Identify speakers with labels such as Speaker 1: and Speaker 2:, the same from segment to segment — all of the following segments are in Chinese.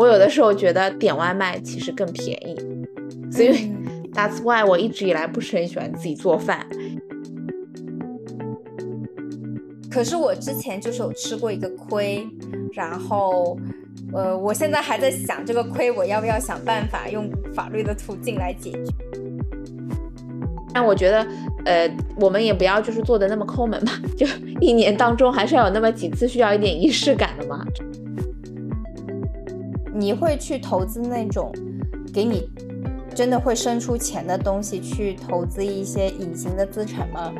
Speaker 1: 我有的时候觉得点外卖其实更便宜，所以
Speaker 2: 嗯
Speaker 1: that's why 我一直以来不是很喜欢自己做饭。
Speaker 2: 可是我之前就是有吃过一个亏，然后，呃，我现在还在想这个亏，我要不要想办法用法律的途径来解决？
Speaker 1: 但我觉得，呃，我们也不要就是做的那么抠门吧，就一年当中还是要有那么几次需要一点仪式感的嘛。
Speaker 2: 你会去投资那种给你真的会生出钱的东西，去投资一些隐形的资产吗？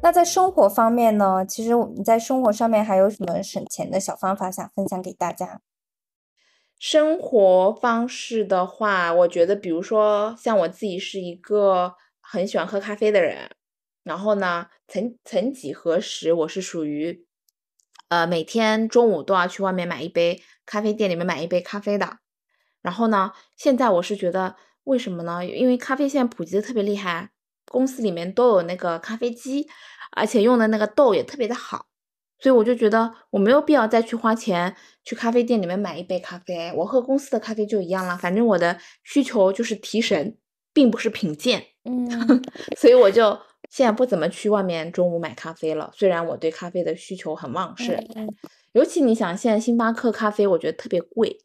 Speaker 2: 那在生活方面呢？其实你在生活上面还有什么省钱的小方法想分享给大家？
Speaker 1: 生活方式的话，我觉得，比如说像我自己是一个很喜欢喝咖啡的人，然后呢，曾曾几何时，我是属于，呃，每天中午都要去外面买一杯咖啡店里面买一杯咖啡的。然后呢，现在我是觉得，为什么呢？因为咖啡现在普及的特别厉害，公司里面都有那个咖啡机，而且用的那个豆也特别的好。所以我就觉得我没有必要再去花钱去咖啡店里面买一杯咖啡，我喝公司的咖啡就一样了。反正我的需求就是提神，并不是品鉴，
Speaker 2: 嗯
Speaker 1: 所以我就现在不怎么去外面中午买咖啡了。虽然我对咖啡的需求很旺盛，
Speaker 2: 嗯
Speaker 1: 尤其你想现在星巴克咖啡，我觉得特别贵，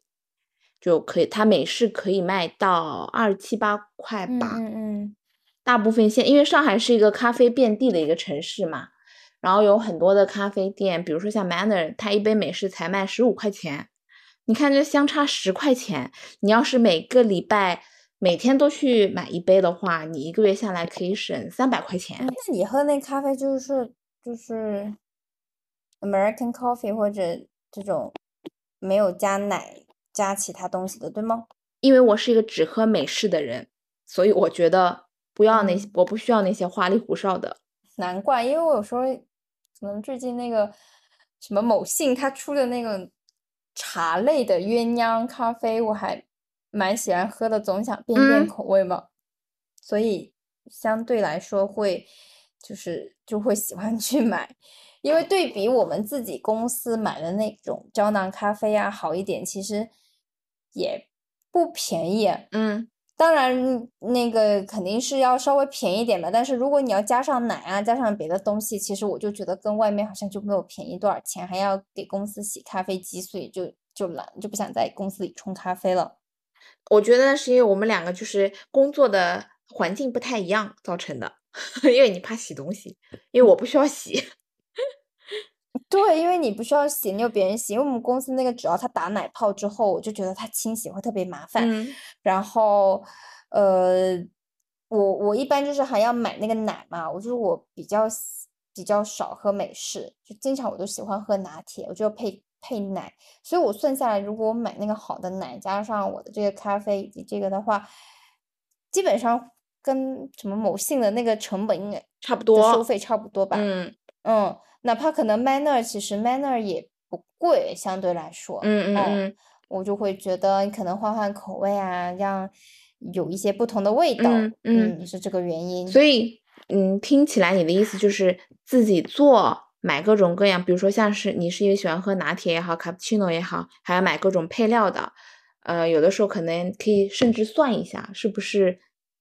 Speaker 1: 就可以它美式可以卖到二七八块
Speaker 2: 嗯
Speaker 1: 吧。
Speaker 2: 嗯嗯
Speaker 1: 大部分现因为上海是一个咖啡遍地的一个城市嘛，然后有很多的咖啡店，比如说像 Manner，它一杯美式才卖十五块钱，你看这相差十块钱，你要是每个礼拜每天都去买一杯的话，你一个月下来可以省三百块钱。
Speaker 2: 嗯。那你喝那咖啡就是就是 American coffee 或者这种没有加奶加其他东西的，对吗？
Speaker 1: 因为我是一个只喝美式的人，所以我觉得不要那些，
Speaker 2: 嗯
Speaker 1: 我不需要那些花里胡哨的。
Speaker 2: 难怪，因为我有时候可能最近那个什么某信他出的那个茶类的鸳鸯咖啡，我还蛮喜欢喝的，总想变变
Speaker 1: 嗯
Speaker 2: 口味嘛，所以相对来说会就是就会喜欢去买，因为对比我们自己公司买的那种胶囊咖啡啊好一点，其实也不便宜啊。
Speaker 1: 嗯，
Speaker 2: 当然，那个肯定是要稍微便宜点的。但是如果你要加上奶啊，加上别的东西，其实我就觉得跟外面好像就没有便宜多少钱，还要给公司洗咖啡机，所以就就懒，就不想在公司里冲咖啡了。
Speaker 1: 我觉得是因为我们两个就是工作的环境不太一样造成的，因为你怕洗东西，因为我不需要洗。
Speaker 2: 对，因为你不需要洗，你有别人洗。因为我们公司那个，只要他打奶泡之后，我就觉得他清洗会特别麻烦。
Speaker 1: 嗯
Speaker 2: 然后，呃，我我一般就是还要买那个奶嘛，我就是我比较喜比较少喝美式，就经常我都喜欢喝拿铁，我就配配奶，所以我算下来，如果我买那个好的奶，加上我的这个咖啡以及这个的话，基本上跟什么某信的那个成本应该
Speaker 1: 差不
Speaker 2: 多收
Speaker 1: 多。
Speaker 2: 费差不多吧。
Speaker 1: 嗯
Speaker 2: 嗯，哪怕可能 Manner 其实 Manner 也不贵，相对来说，
Speaker 1: 嗯嗯嗯
Speaker 2: 我就会觉得你可能换换口味啊，让有一些不同的味道，
Speaker 1: 嗯嗯
Speaker 2: 是这个原因。
Speaker 1: 所以嗯，听起来你的意思就是自己做，买各种各样，比如说像是你是因为喜欢喝拿铁也好，卡布奇诺也好，还要买各种配料的。呃，有的时候可能可以甚至算一下，是不是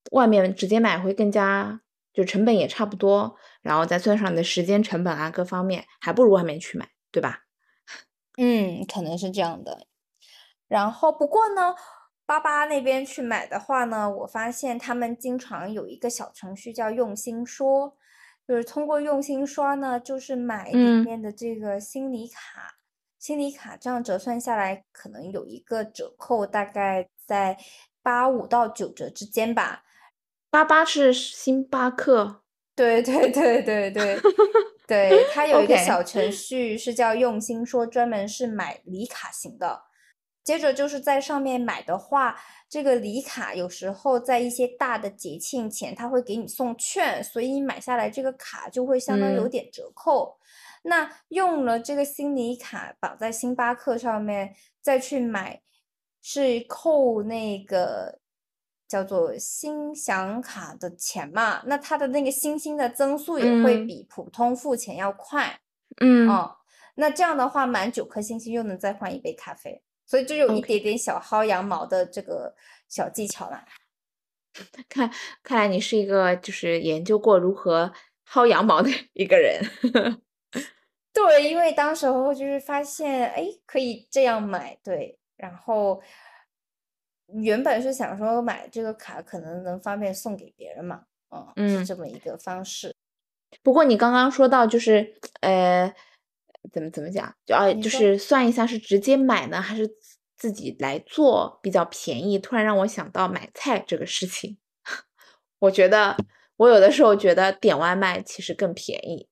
Speaker 1: 外面直接买会更加，就成本也差不多，然后再算上你的时间成本啊各方面，还不如外面去买，对吧？
Speaker 2: 嗯，可能是这样的。然后不过呢，巴巴那边去买的话呢，我发现他们经常有一个小程序叫用心说，就是通过用心刷呢，就是买里
Speaker 1: 嗯
Speaker 2: 面的这个心理卡，心理卡这样折算下来，可能有一个折扣，大概在八五到九折之间吧。
Speaker 1: 八八是星巴克，
Speaker 2: 对对对对对对，它有一个小程序是叫用心说，专门是买礼卡型的。接着就是在上面买的话，这个礼卡有时候在一些大的节庆前，他会给你送券，所以你买下来这个卡就会相当有
Speaker 1: 嗯
Speaker 2: 点折扣。那用了这个心理卡绑在星巴克上面，再去买，是扣那个叫做星享卡的钱嘛？那它的那个星星的增速也会
Speaker 1: 嗯
Speaker 2: 比普通付钱要快。
Speaker 1: 嗯
Speaker 2: 哦，那这样的话，满九颗星星又能再换一杯咖啡，所以就有一点点小薅羊毛的这个小技巧啦。
Speaker 1: 看，看来你是一个就是研究过如何薅羊毛的 一个人。
Speaker 2: 对，因为当时候就是发现，哎，可以这样买，对，然后原本是想说买这个卡可能能方便送给别人嘛，嗯，是这么一个方式。
Speaker 1: 不过你刚刚说到就是，呃，怎么怎么讲，就啊，就是算一下是直接买呢，还是自己来做比较便宜？突然让我想到买菜这个事情，我觉得我有的时候觉得点外卖其实更便宜。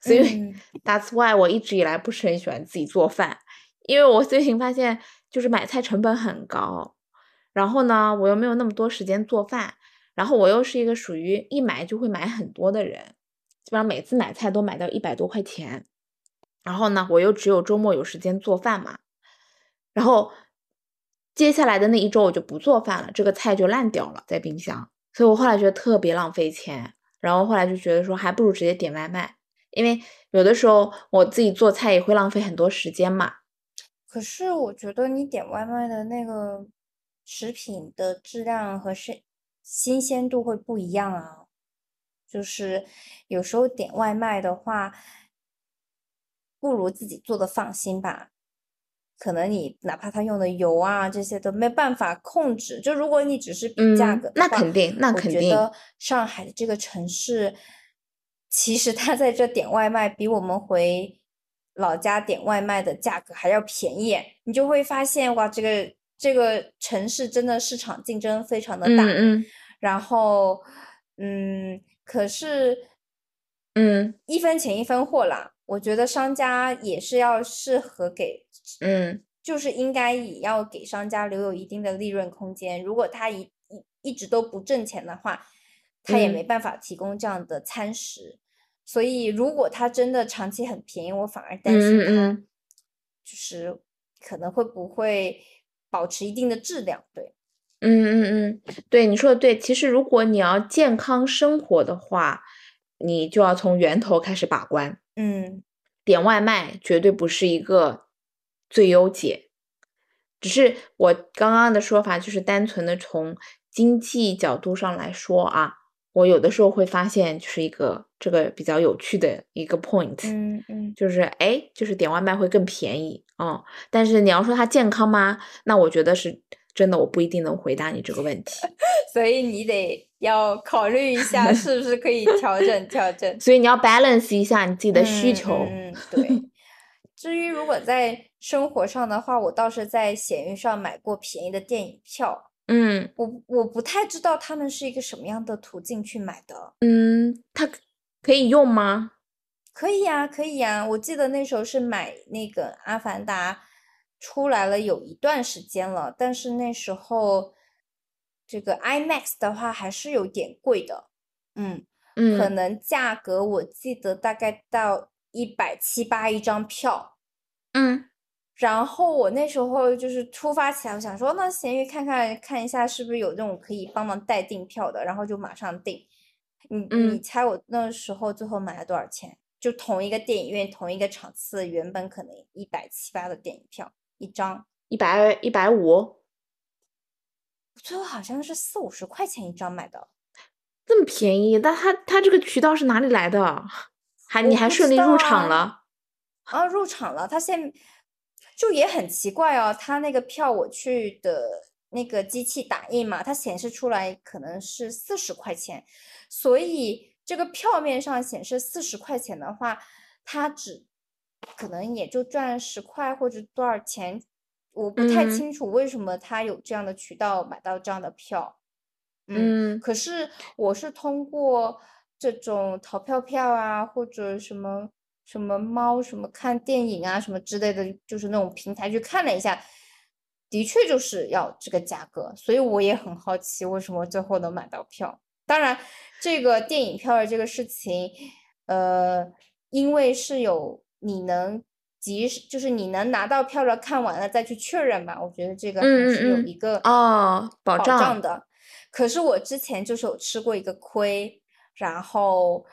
Speaker 1: 所以，That's why 我一直以来不是很喜欢自己做饭，因为我最近发现就是买菜成本很高，然后呢，我又没有那么多时间做饭，然后我又是一个属于一买就会买很多的人，基本上每次买菜都买到一百多块钱，然后呢，我又只有周末有时间做饭嘛，然后接下来的那一周我就不做饭了，这个菜就烂掉了在冰箱，所以我后来觉得特别浪费钱，然后后来就觉得说还不如直接点外卖。因为有的时候我自己做菜也会浪费很多时间嘛。
Speaker 2: 可是我觉得你点外卖的那个食品的质量和新新鲜度会不一样啊。就是有时候点外卖的话，不如自己做的放心吧。可能你哪怕他用的油啊这些都没办法控制。就如果你只是比价格，
Speaker 1: 那肯定，那肯定。我觉
Speaker 2: 得上海的这个城市。其实他在这点外卖比我们回老家点外卖的价格还要便宜，你就会发现哇，这个这个城市真的市场竞争非常的大。
Speaker 1: 嗯嗯。
Speaker 2: 然后，嗯，可是，
Speaker 1: 嗯，
Speaker 2: 一分钱一分货啦。我觉得商家也是要适合给，
Speaker 1: 嗯，
Speaker 2: 就是应该也要给商家留有一定的利润空间。如果他一一一直都不挣钱的话，他也没办法提供这样的餐食。所以，如果他真的长期很便宜，我反而担心他，就是可能会不会保持一定的质量。对，
Speaker 1: 嗯嗯嗯，对，你说的对。其实，如果你要健康生活的话，你就要从源头开始把关。
Speaker 2: 嗯，
Speaker 1: 点外卖绝对不是一个最优解，只是我刚刚的说法就是单纯的从经济角度上来说啊。我有的时候会发现，就是一个这个比较有趣的一个 point，
Speaker 2: 嗯嗯，
Speaker 1: 就是哎，就是点外卖会更便宜，嗯，但是你要说它健康吗？那我觉得是真的，我不一定能回答你这个问题，
Speaker 2: 所以你得要考虑一下 是不是可以调整调整，
Speaker 1: 所以你要 balance 一下你自己的需求，
Speaker 2: 嗯，对。至于如果在生活上的话，我倒是在闲鱼上买过便宜的电影票。
Speaker 1: 嗯，
Speaker 2: 我我不太知道他们是一个什么样的途径去买的。
Speaker 1: 嗯，它可以用吗？
Speaker 2: 可以呀，可以呀。我记得那时候是买那个《阿凡达》出来了有一段时间了，但是那时候这个 IMAX 的话还是有点贵的。嗯
Speaker 1: 嗯，
Speaker 2: 可能价格我记得大概到一百七八一张票。
Speaker 1: 嗯。
Speaker 2: 然后我那时候就是突发奇想，我想说那闲鱼看看看一下是不是有那种可以帮忙代订票的，然后就马上订。你你猜我那时候最后买了多少钱？就同一个电影院同一个场次，原本可能一百七八的电影票一张，
Speaker 1: 一百一百五，
Speaker 2: 最后好像是四五十块钱一张买的，
Speaker 1: 这么便宜？那他他这个渠道是哪里来的？还你还顺利入场了？
Speaker 2: 啊，入场了，他现。就也很奇怪哦，他那个票我去的那个机器打印嘛，它显示出来可能是四十块钱，所以这个票面上显示四十块钱的话，他只可能也就赚十块或者多少钱，我不太清楚为什么他有这样的渠道买到这样的票。
Speaker 1: 嗯，
Speaker 2: 可是我是通过这种淘票票啊或者什么。什么猫什么看电影啊什么之类的，就是那种平台去看了一下，的确就是要这个价格，所以我也很好奇为什么最后能买到票。当然，这个电影票的这个事情，呃，因为是有你能及时，就是你能拿到票了，看完了再去确认吧，我觉得这个还是有一个
Speaker 1: 哦
Speaker 2: 保
Speaker 1: 障
Speaker 2: 的。可是我之前就是有吃过一个亏，然后。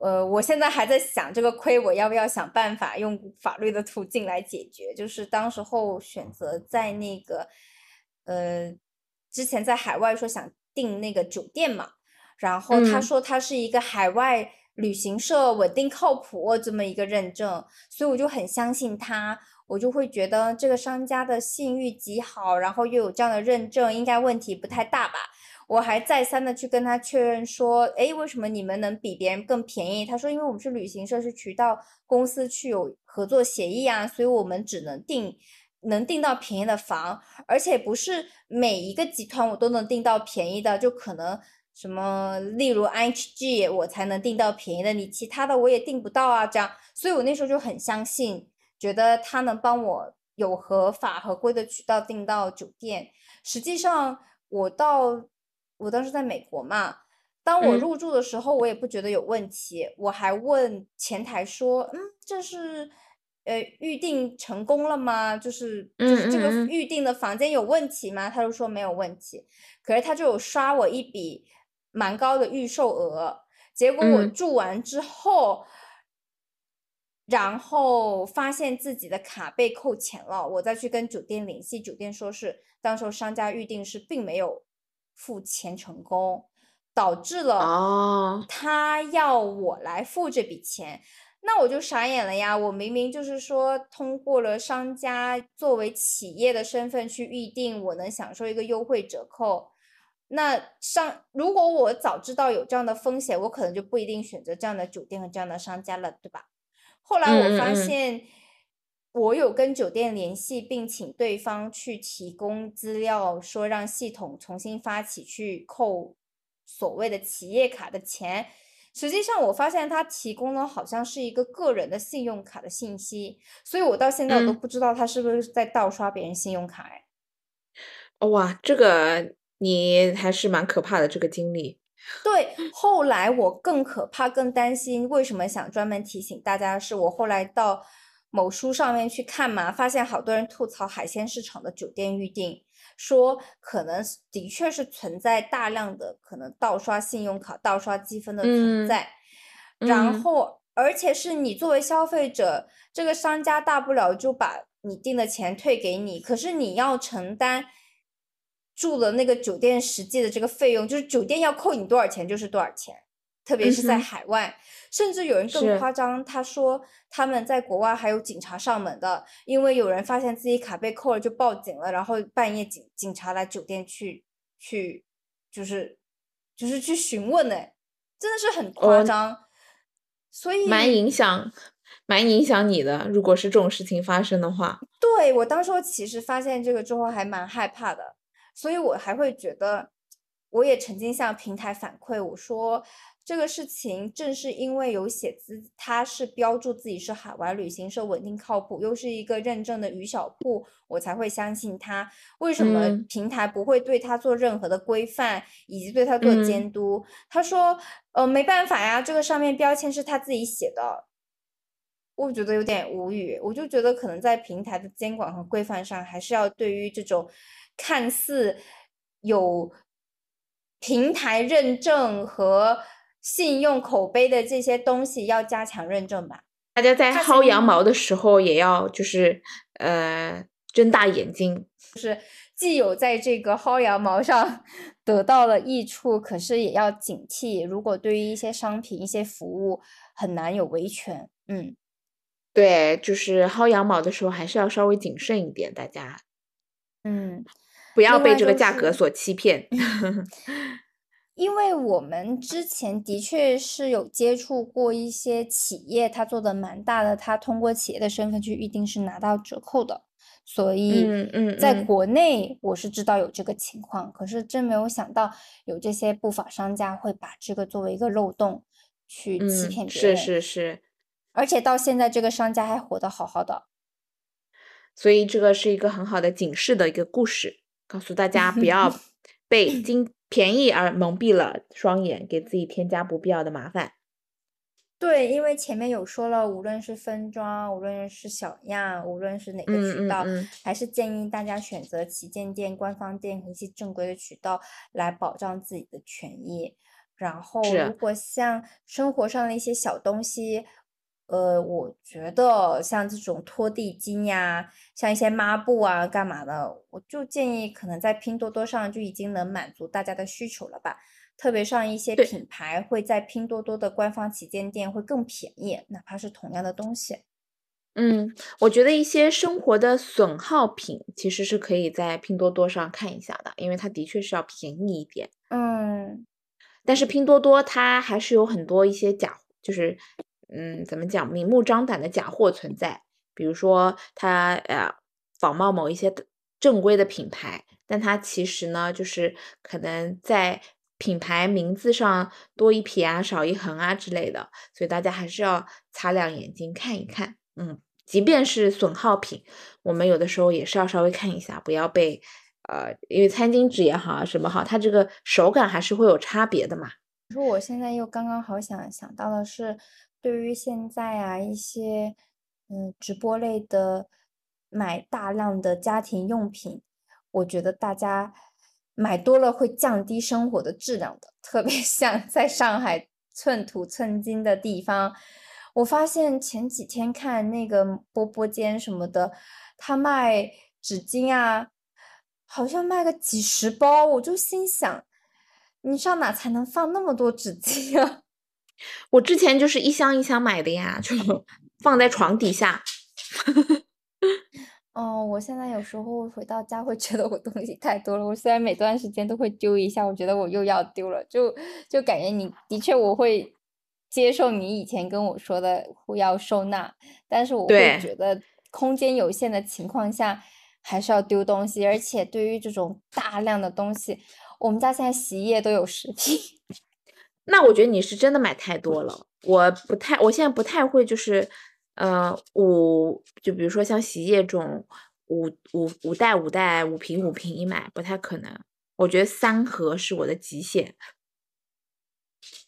Speaker 2: 呃，我现在还在想这个亏，我要不要想办法用法律的途径来解决？就是当时候选择在那个，呃，之前在海外说想订那个酒店嘛，然后他说他是一个海外旅行社稳定靠谱这么一个认证，所以我就很相信他，我就会觉得这个商家的信誉极好，然后又有这样的认证，应该问题不太大吧。我还再三的去跟他确认说，哎，为什么你们能比别人更便宜？他说，因为我们是旅行社，是渠道公司去有合作协议啊，所以我们只能订能订到便宜的房，而且不是每一个集团我都能订到便宜的，就可能什么，例如 IHG 我才能订到便宜的，你其他的我也订不到啊，这样，所以我那时候就很相信，觉得他能帮我有合法合规的渠道订到酒店。实际上我到。我当时在美国嘛，当我入住的时候，我也不觉得有问题。我还问前台说：“嗯，这是呃预定成功了吗？就是就是这个预定的房间有问题吗？”他就说没有问题。可是他就有刷我一笔蛮高的预售额。结果我住完之后，然后发现自己的卡被扣钱了。我再去跟酒店联系，酒店说是当时候商家预定是并没有。付钱成功，导致了他要我来付这笔钱，那我就傻眼了呀！我明明就是说通过了商家作为企业的身份去预定，我能享受一个优惠折扣。那上如果我早知道有这样的风险，我可能就不一定选择这样的酒店和这样的商家了，对吧？后来我发现。我有跟酒店联系，并请对方去提供资料，说让系统重新发起去扣所谓的企业卡的钱。实际上，我发现他提供的好像是一个个人的信用卡的信息，所以我到现在我都不知道他是不是在盗刷别人信用卡。哎，
Speaker 1: 哇，这个你还是蛮可怕的这个经历。
Speaker 2: 对，后来我更可怕、更担心。为什么想专门提醒大家？是我后来到。某书上面去看嘛，发现好多人吐槽海鲜市场的酒店预订，说可能的确是存在大量的可能盗刷信用卡、盗刷积分的存在。然后，而且是你作为消费者，这个商家大不了就把你订的钱退给你，可是你要承担住了那个酒店实际的这个费用，就是酒店要扣你多少钱就是多少钱。特别是在海外，甚至有人更夸张，他说他们在国外还有警察上门的，因为有人发现自己卡被扣了就报警了，然后半夜警警察来酒店去去，就是就是去询问呢，真的是很夸张，所以
Speaker 1: 蛮影响蛮影响你的。如果是这种事情发生的话，
Speaker 2: 对我当时其实发现这个之后还蛮害怕的，所以我还会觉得，我也曾经向平台反馈我说。这个事情正是因为有写字，他是标注自己是海外旅行社，稳定靠谱，又是一个认证的鱼小铺，我才会相信他。为什么平台不会对他做任何的规范，以及对他做监督？他说，呃，没办法呀，这个上面标签是他自己写的。我觉得有点无语，我就觉得可能在平台的监管和规范上，还是要对于这种看似有平台认证和。信用口碑的这些东西要加强认证吧。
Speaker 1: 大家在薅羊毛的时候也要就是呃睁大眼睛，
Speaker 2: 就是既有在这个薅羊毛上 得到了益处，可是也要警惕，如果对于一些商品、一些服务很难有维权。嗯，
Speaker 1: 对，就是薅羊毛的时候还是要稍微谨慎一点，大家。
Speaker 2: 嗯，
Speaker 1: 不要被这个价格所欺骗。
Speaker 2: 因为我们之前的确是有接触过一些企业，他做的蛮大的，他通过企业的身份去预定是拿到折扣的，所以在国内我是知道有这个情况，可是真没有想到有这些不法商家会把这个作为一个漏洞去欺骗别
Speaker 1: 人，是是是，
Speaker 2: 而且到现在这个商家还活得好好的，
Speaker 1: 所以这个是一个很好的警示的一个故事，告诉大家不要 被金。便宜而蒙蔽了双眼，给自己添加不必要的麻烦。
Speaker 2: 对，因为前面有说了，无论是分装，无论是小样，无论是哪个渠道，还是建议大家选择旗舰店、官方店和一些正规的渠道来保障自己的权益。然后如果像生活上的一些小东西，呃，我觉得像这种拖地巾呀，像一些抹布啊，干嘛的，我就建议可能在拼多多上就已经能满足大家的需求了吧。特别像一些品牌会在拼多多的官方旗舰店会更便宜，哪怕是同样的东西。
Speaker 1: 嗯，我觉得一些生活的损耗品其实是可以在拼多多上看一下的，因为它的确是要便宜一点。
Speaker 2: 嗯
Speaker 1: 但是拼多多它还是有很多一些假，就是嗯，怎么讲，明目张胆的假货存在。比如说它呃仿冒某一些正规的品牌，但它其实呢，就是可能在品牌名字上多一撇啊、少一横啊之类的，所以大家还是要擦亮眼睛看一看。嗯，即便是损耗品，我们有的时候也是要稍微看一下，不要被呃，因为餐巾纸也好啊，什么好，它这个手感还是会有差别的嘛。
Speaker 2: 可是我现在又刚刚好想想到的是，对于现在啊一些嗯直播类的买大量的家庭用品，我觉得大家买多了会降低生活的质量的，特别 像在上海寸土寸金的地方，我发现前几天看那个波波间什么的，他卖纸巾啊，好像卖个几十包，我就心想。你上哪才能放那么多纸巾啊？
Speaker 1: 我之前就是一箱一箱买的呀，就 放在床底下。
Speaker 2: 哦，我现在有时候回到家会觉得我东西太多了，我虽然每段时间都会丢一下，我觉得我又要丢了，就就感觉你的确我会接受你以前跟我说的会要收纳，但是我会觉得空间有限的情况下还是要丢东西，而且对于这种大量的东西，我们家现在洗衣液都有十 瓶。
Speaker 1: 那我觉得你是真的买太多了，我不太，我现在不太会就是，呃，五，就比如说像洗衣液这种五五五袋五袋五瓶五瓶一买，不太可能。我觉得三盒是我的极限。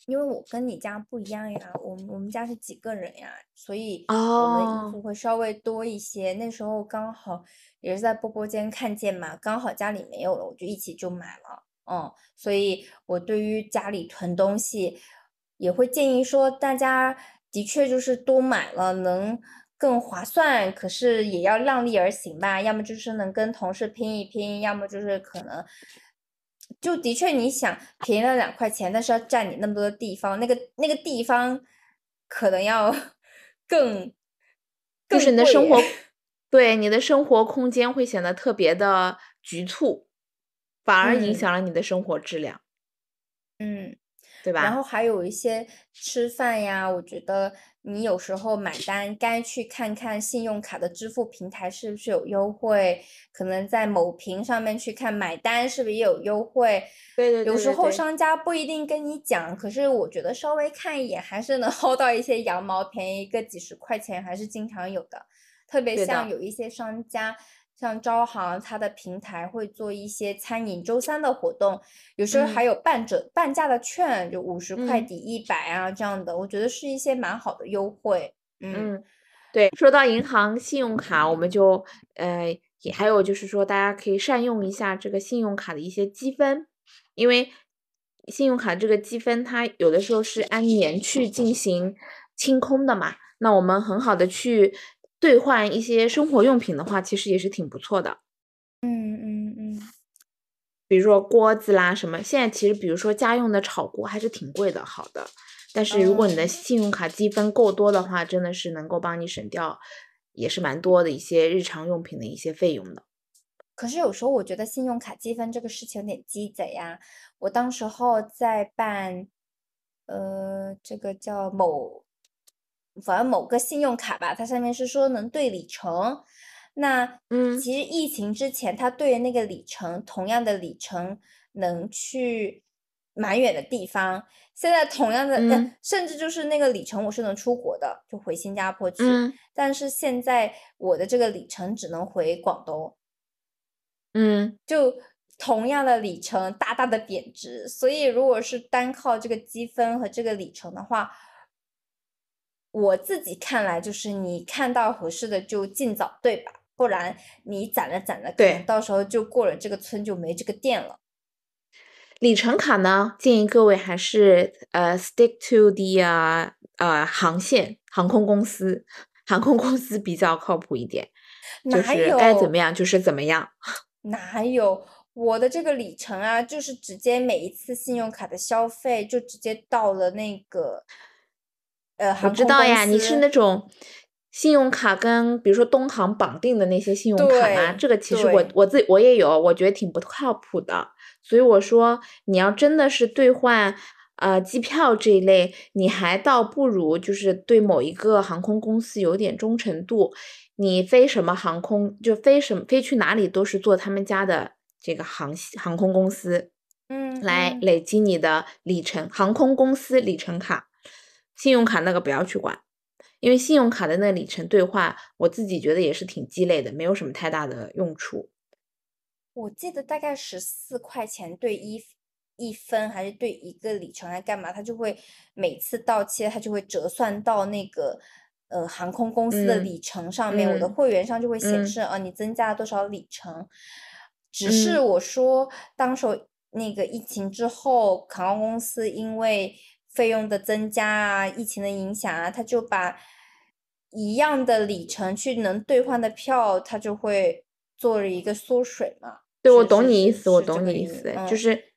Speaker 2: 因为我跟你家不一样呀，我们我们家是几个人呀，所以我们的衣
Speaker 1: 哦，
Speaker 2: 服会稍微多一些。那时候刚好也是在波波间看见嘛，刚好家里没有了，我就一起就买了。嗯，所以我对于家里囤东西也会建议说，大家的确就是多买了能更划算，可是也要量力而行吧。要么就是能跟同事拼一拼，要么就是可能。就的确，你想便宜了两块钱，但是要占你那么多的地方，那个那个地方可能要 更
Speaker 1: 就
Speaker 2: 更
Speaker 1: 是你的
Speaker 2: 贵
Speaker 1: 生活，对，你的生活空间会显得特别的局促，反而影
Speaker 2: 嗯
Speaker 1: 响了你的生活质量，
Speaker 2: 嗯。
Speaker 1: 对吧？
Speaker 2: 然后还有一些吃饭呀，我觉得你有时候买单该去看看信用卡的支付平台是不是有优惠，可能在某屏上面去看买单是不是也有优惠。
Speaker 1: 对对
Speaker 2: 有时
Speaker 1: 对对对
Speaker 2: 候商家不一定跟你讲，可是我觉得稍微看一眼还是能 薅到一些羊毛，便宜个几十块钱还是经常有的。特别像有一些商家，像招行，它的平台会做一些餐饮周三的活动，有时候还
Speaker 1: 嗯
Speaker 2: 有半折、半价的券，就五十块
Speaker 1: 嗯
Speaker 2: 抵一百啊这样的，我觉得是一些蛮好的优惠。嗯
Speaker 1: 嗯，对，说到银行信用卡，我们就呃也还有就是说，大家可以善用一下这个信用卡的一些积分，因为信用卡这个积分它有的时候是按年去进行清空的嘛，那我们很好的去兑换一些生活用品的话，其实也是挺不错的。
Speaker 2: 嗯嗯嗯，
Speaker 1: 比如说锅子啦什么，现在其实比如说家用的炒锅还是挺贵的，好的。但是如果你的
Speaker 2: 哦
Speaker 1: 信用卡积分够多的话，真的是能够帮你省掉，也是蛮多的一些日常用品的一些费用的。
Speaker 2: 可是有时候我觉得信用卡积分这个事情有点鸡贼呀。我当时候在办，呃，这个叫某，反正某个信用卡吧，它上面是说能兑里程。那
Speaker 1: 嗯
Speaker 2: 其实疫情之前，它兑的那个里程，同样的里程能去蛮远的地方。现在同样的，甚至就是那个里程我是能出国的，就回新加坡去。
Speaker 1: 嗯
Speaker 2: 但是现在我的这个里程只能回广东。
Speaker 1: 嗯，
Speaker 2: 就同样的里程大大的贬值，所以如果是单靠这个积分和这个里程的话，我自己看来就是你看到合适的就尽早对吧，不然你攒了攒了，可能
Speaker 1: 对
Speaker 2: 到时候就过了这个村就没这个店了。
Speaker 1: 里程卡呢，建议各位还是呃 stick to the 呃呃航线航空公司，航空公司比较靠谱一点，就是该怎么样就是怎么样。
Speaker 2: 哪有我的这个里程啊？就是直接每一次信用卡的消费就直接到了那个
Speaker 1: 我知道呀，你是那种。信用卡跟比如说东航绑定的那些信用卡吗，这个其实我我自己我也有，我觉得挺不靠谱的。所以我说，你要真的是兑换呃机票这一类，你还倒不如就是对某一个航空公司有点忠诚度。你飞什么航空就飞什么飞去哪里都是坐他们家的这个航航空公司，
Speaker 2: 嗯，
Speaker 1: 来累积你的里程，航空公司里程卡，信用卡那个不要去管。因为信用卡的那个里程兑换，我自己觉得也是挺鸡肋的，没有什么太大的用处。
Speaker 2: 我记得大概十四块钱兑一一分，还是兑一个里程，还干嘛？它就会每次到期，它就会折算到那个呃航空公司的里程上面。我的会员上就会显示啊，你增加了多少里程。只是我说，当时那个疫情之后，航空公司因为。费用的增加啊，疫情的影响啊，他就把一样的里程去能兑换的票，他就会做了一个缩水嘛。
Speaker 1: 对，我懂你意思，我懂你意思，就是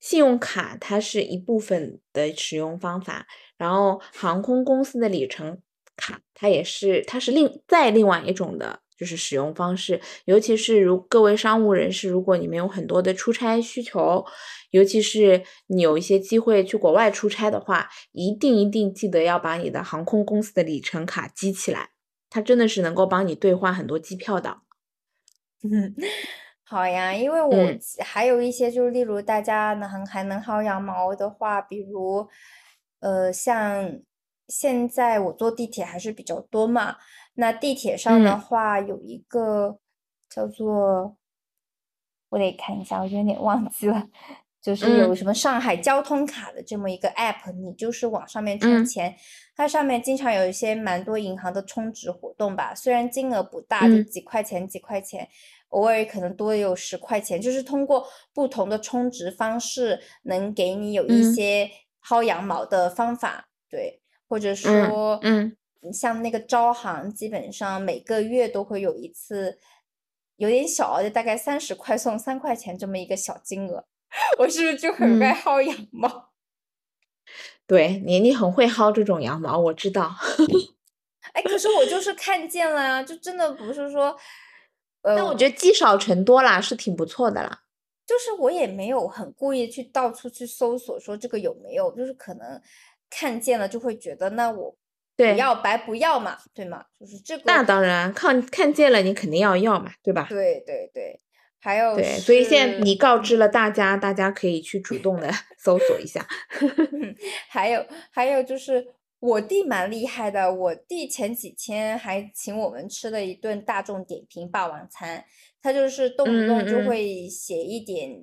Speaker 1: 信用卡它是一部分的使用方法，然后航空公司的里程卡它也是，它是另再另外一种的。就是使用方式，尤其是如各位商务人士，如果你们有很多的出差需求，尤其是你有一些机会去国外出差的话，一定一定记得要把你的航空公司的里程卡积起来，它真的是能够帮你兑换很多机票的。
Speaker 2: 嗯，好呀，因为我还有一些，就是例如大家能还能薅羊毛的话，比如，呃，像现在我坐地铁还是比较多嘛。那地铁上的话，有一个叫做，我得看一下，我有点忘记了，就是有什么上海交通卡的这么一个 app，你就是往上面充钱，它上面经常有一些蛮多银行的充值活动吧，虽然金额不大，就几块钱几块钱，偶尔可能多有十块钱，就是通过不同的充值方式，能给你有一些薅羊毛的方法，对，或者说，
Speaker 1: 嗯。
Speaker 2: 像那个招行，基本上每个月都会有一次，有点小，就大概三十块送三块钱这么一个小金额。我是不是就很爱薅羊毛？
Speaker 1: 对你，你很会薅这种羊毛，我知道。
Speaker 2: 哎，可是我就是看见了呀，就真的不是说，呃，
Speaker 1: 但我觉得积少成多啦，是挺不错的啦。
Speaker 2: 就是我也没有很故意去到处去搜索说这个有没有，就是可能看见了就会觉得那我。
Speaker 1: 不
Speaker 2: 要白不要嘛，对吗？就是这个。
Speaker 1: 那当然，看看见了你肯定要要嘛，对吧？
Speaker 2: 对对对，还有
Speaker 1: 对，所以现在你告知了大家，大家可以去主动的 搜索一下。
Speaker 2: 还有还有就是我弟蛮厉害的，我弟前几天还请我们吃了一顿大众点评霸王餐，他就是动不动就会写一点。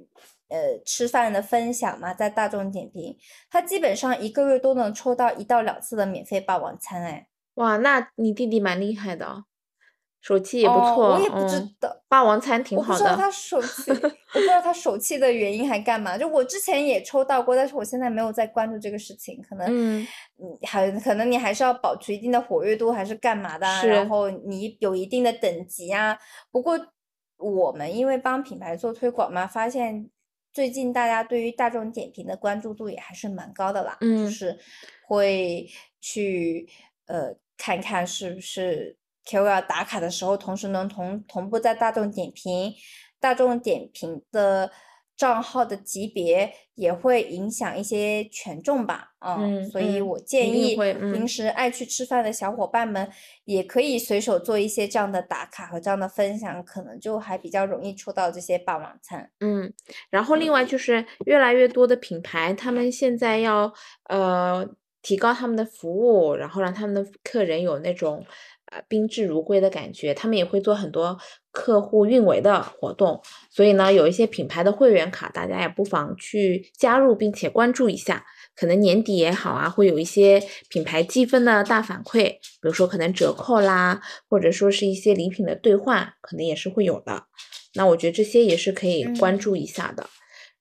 Speaker 2: 呃，吃饭的分享嘛，在大众点评，他基本上一个月都能抽到一到两次的免费霸王餐，哎，
Speaker 1: 哇，那你弟弟蛮厉害的，手气也不错，
Speaker 2: 我也不知道，
Speaker 1: 霸王餐挺好的，
Speaker 2: 我不知道他手气，我不知道他手气的原因还干嘛，就我之前也抽到过，但是我现在没有在关注这个事情，可能，嗯，还可能你还是要保持一定的活跃度，还是干嘛的，然后你有一定的等级啊，不过我们因为帮品牌做推广嘛，发现。最近大家对于大众点评的关注度也还是蛮高的啦，就是会去呃看看是不是 KOL 打卡的时候，同时能同同步在大众点评，大众点评的。账号的级别也会影响一些权重吧，嗯，所以我建议平时爱去吃饭的小伙伴们，也可以随手做一些这样的打卡和这样的分享，可能就还比较容易抽到这些霸王餐。
Speaker 1: 嗯，然后另外就是越来越多的品牌，他们现在要呃提高他们的服务，然后让他们的客人有那种。呃，宾至如归的感觉，他们也会做很多客户运维的活动，所以呢，有一些品牌的会员卡，大家也不妨去加入，并且关注一下。可能年底也好啊，会有一些品牌积分的大反馈，比如说可能折扣啦，或者说是一些礼品的兑换，可能也是会有的。那我觉得这些也是可以关注一下的。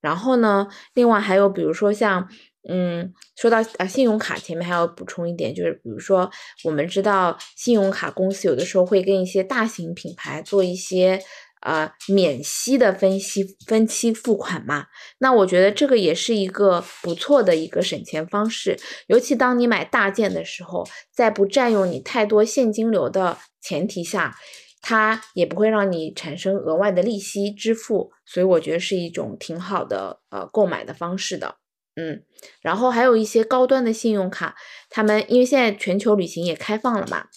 Speaker 1: 然后呢，另外还有比如说像，嗯，说到啊信用卡，前面还要补充一点，就是比如说我们知道信用卡公司有的时候会跟一些大型品牌做一些呃免息的分期分期付款嘛，那我觉得这个也是一个不错的一个省钱方式，尤其当你买大件的时候，在不占用你太多现金流的前提下。它也不会让你产生额外的利息支付，所以我觉得是一种挺好的呃购买的方式的，嗯，然后还有一些高端的信用卡，他们因为现在全球旅行也开放了嘛，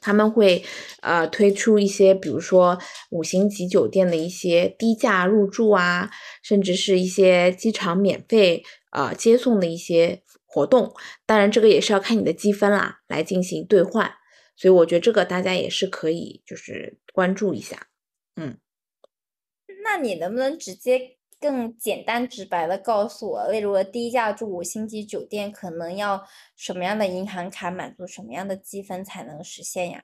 Speaker 1: 他们会呃推出一些比如说五星级酒店的一些低价入住啊，甚至是一些机场免费呃接送的一些活动，当然这个也是要看你的积分啦来进行兑换。所以我觉得这个大家也是可以，就是关注一下，嗯。
Speaker 2: 那你能不能直接更简单直白的告诉我，例如低价住五星级酒店，可能要什么样的银行卡满足什么样的积分才能实现呀？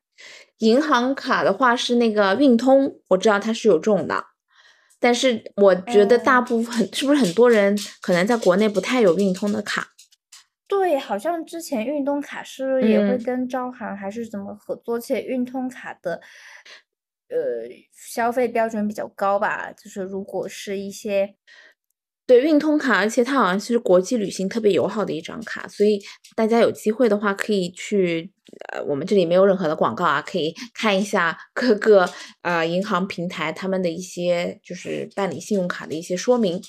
Speaker 1: 银行卡的话是那个运通，我知道它是有这种的，但是我觉得大部分是不是很多人可能在国内不太有运通的卡？
Speaker 2: 对，好像之前运通卡是也会跟招行还是怎么合作，且运通卡的，呃，消费标准比较高吧。就是如果是一些，
Speaker 1: 对运通卡，而且它好像是国际旅行特别友好的一张卡，所以大家有机会的话可以去，呃，我们这里没有任何的广告啊，可以看一下各个呃银行平台他们的一些就是办理信用卡的一些说明。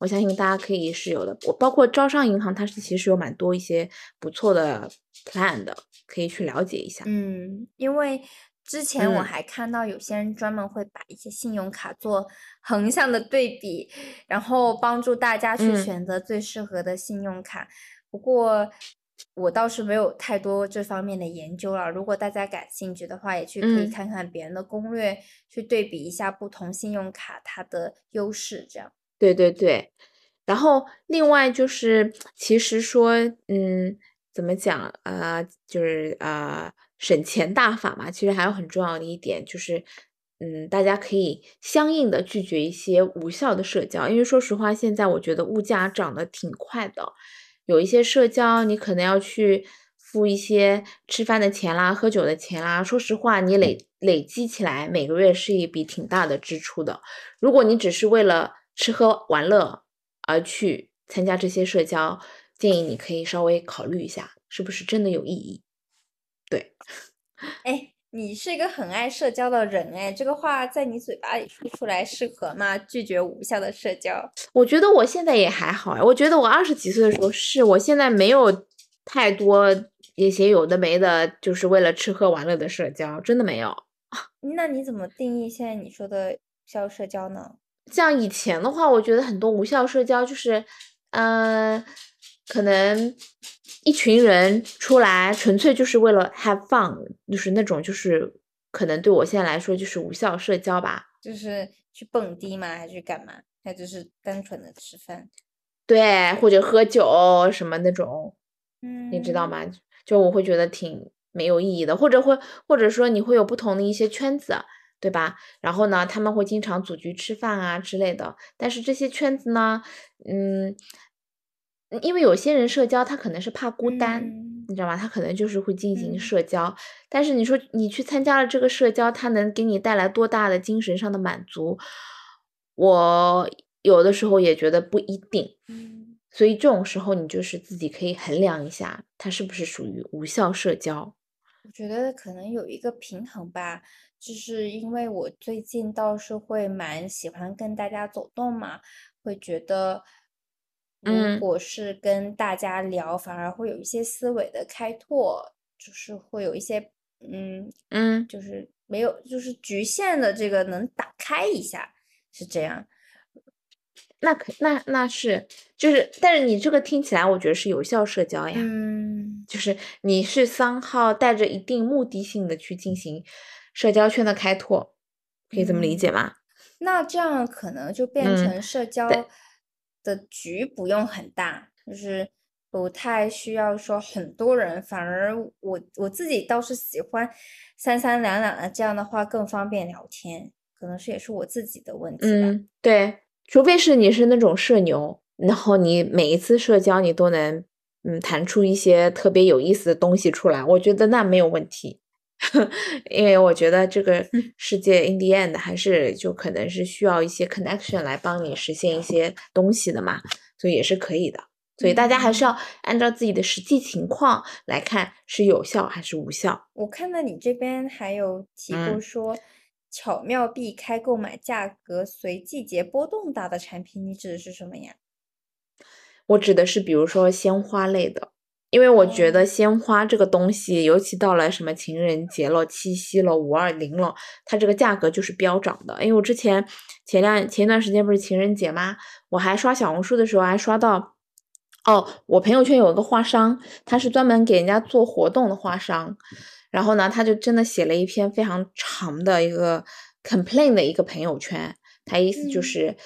Speaker 1: 我相信大家可以是有的，我包括招商银行，它是其实有蛮多一些不错的 plan 的，可以去了解一下。
Speaker 2: 嗯，因为之前我还看到有些人专门会把一些信用卡做横向的对比，然后帮助大家去选择最适合的信用卡。不过我倒是没有太多这方面的研究了。如果大家感兴趣的话，也去可以看看别人的攻略，去对比一下不同信用卡它的优势，这样。
Speaker 1: 对对对，然后另外就是，其实说，嗯，怎么讲啊？就是啊，省钱大法嘛。其实还有很重要的一点就是，嗯，大家可以相应的拒绝一些无效的社交，因为说实话，现在我觉得物价涨得挺快的，有一些社交你可能要去付一些吃饭的钱啦、喝酒的钱啦。说实话，你累累积起来，每个月是一笔挺大的支出的。如果你只是为了吃喝玩乐而去参加这些社交，建议你可以稍微考虑一下，是不是真的有意义？对，
Speaker 2: 哎，你是一个很爱社交的人，哎，这个话在你嘴巴里说出来适合吗？拒绝无效的社交？
Speaker 1: 我觉得我现在也还好哎，我觉得我二十几岁的时候是，我现在没有太多一些有的没的，就是为了吃喝玩乐的社交，真的没有。
Speaker 2: 那你怎么定义现在你说的无效社交呢？
Speaker 1: 像以前的话，我觉得很多无效社交就是，嗯，可能一群人出来纯粹就是为了 have fun，就是那种就是可能对我现在来说就是无效社交吧。
Speaker 2: 就是去蹦迪吗？还是干嘛？还就是单纯的吃饭。
Speaker 1: 对，或者喝酒什么那种，
Speaker 2: 嗯，
Speaker 1: 你知道吗？就我会觉得挺没有意义的，或者会或者说你会有不同的一些圈子。对吧？然后呢，他们会经常组局吃饭啊之类的。但是这些圈子呢，嗯，因为有些人社交他可能是怕孤单，你知道吗？他可能就是会进行社交。但是你说你去参加了这个社交，他能给你带来多大的精神上的满足？我有的时候也觉得不一定。所以这种时候你就是自己可以衡量一下，它是不是属于无效社交。
Speaker 2: 我觉得可能有一个平衡吧。就是因为我最近倒是会蛮喜欢跟大家走动嘛，会觉得，如果是跟大家聊，反而会有一些思维的开拓，就是会有一些，嗯
Speaker 1: 嗯，
Speaker 2: 就是没有，就是局限的这个能打开一下，是这样。
Speaker 1: 那可那那是就是，但是你这个听起来，我觉得是有效社交呀，
Speaker 2: 嗯，
Speaker 1: 就是你是三号带着一定目的性的去进行。社交圈的开拓，可以这么理解吗？
Speaker 2: 那这样可能就变成社交的局不用很大，就是不太需要说很多人，反而我我自己倒是喜欢三三两两的，这样的话更方便聊天，可能是也是我自己的问题
Speaker 1: 吧。嗯，对，除非是你是那种社牛，然后你每一次社交你都能嗯弹出一些特别有意思的东西出来，我觉得那没有问题。因为我觉得这个世界 in the end 还是就可能是需要一些 connection 来帮你实现一些东西的嘛，所以也是可以的。所以大家还是要按照自己的实际情况来看是有效还是无效。
Speaker 2: 我看到你这边还有提过说，巧妙避开购买价格随季节波动大的产品，你指的是什么呀？
Speaker 1: 我指的是比如说鲜花类的。因为我觉得鲜花这个东西，尤其到了什么情人节了、七夕了、五二零了，它这个价格就是飙涨的。因为我之前前两前一段时间不是情人节吗？我还刷小红书的时候还刷到，哦，我朋友圈有一个花商，他是专门给人家做活动的花商，然后呢，他就真的写了一篇非常长的一个 complain 的一个朋友圈，他意思就是，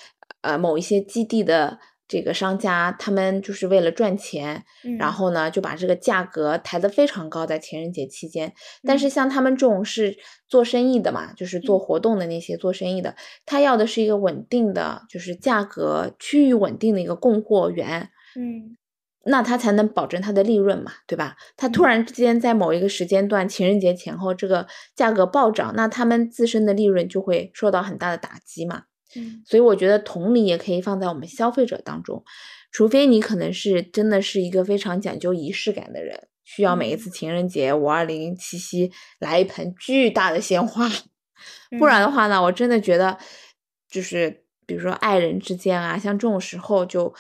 Speaker 1: 呃，某一些基地的。这个商家他们就是为了赚钱，然后呢就把这个价格抬得非常高，在情人节期间。但是像他们这种是做生意的嘛，就是做活动的那些做生意的，他要的是一个稳定的，就是价格趋于稳定的一个供货源。
Speaker 2: 嗯，
Speaker 1: 那他才能保证他的利润嘛，对吧？他突然之间在某一个时间段，情人节前后这个价格暴涨，那他们自身的利润就会受到很大的打击嘛。
Speaker 2: 嗯，
Speaker 1: 所以我觉得同理也可以放在我们消费者当中，除非你可能是真的是一个非常讲究仪式感的人，需要每一次情人节、五二零、七夕来一盆巨大的鲜花，不然的话呢，我真的觉得就是比如说爱人之间啊，像这种时候就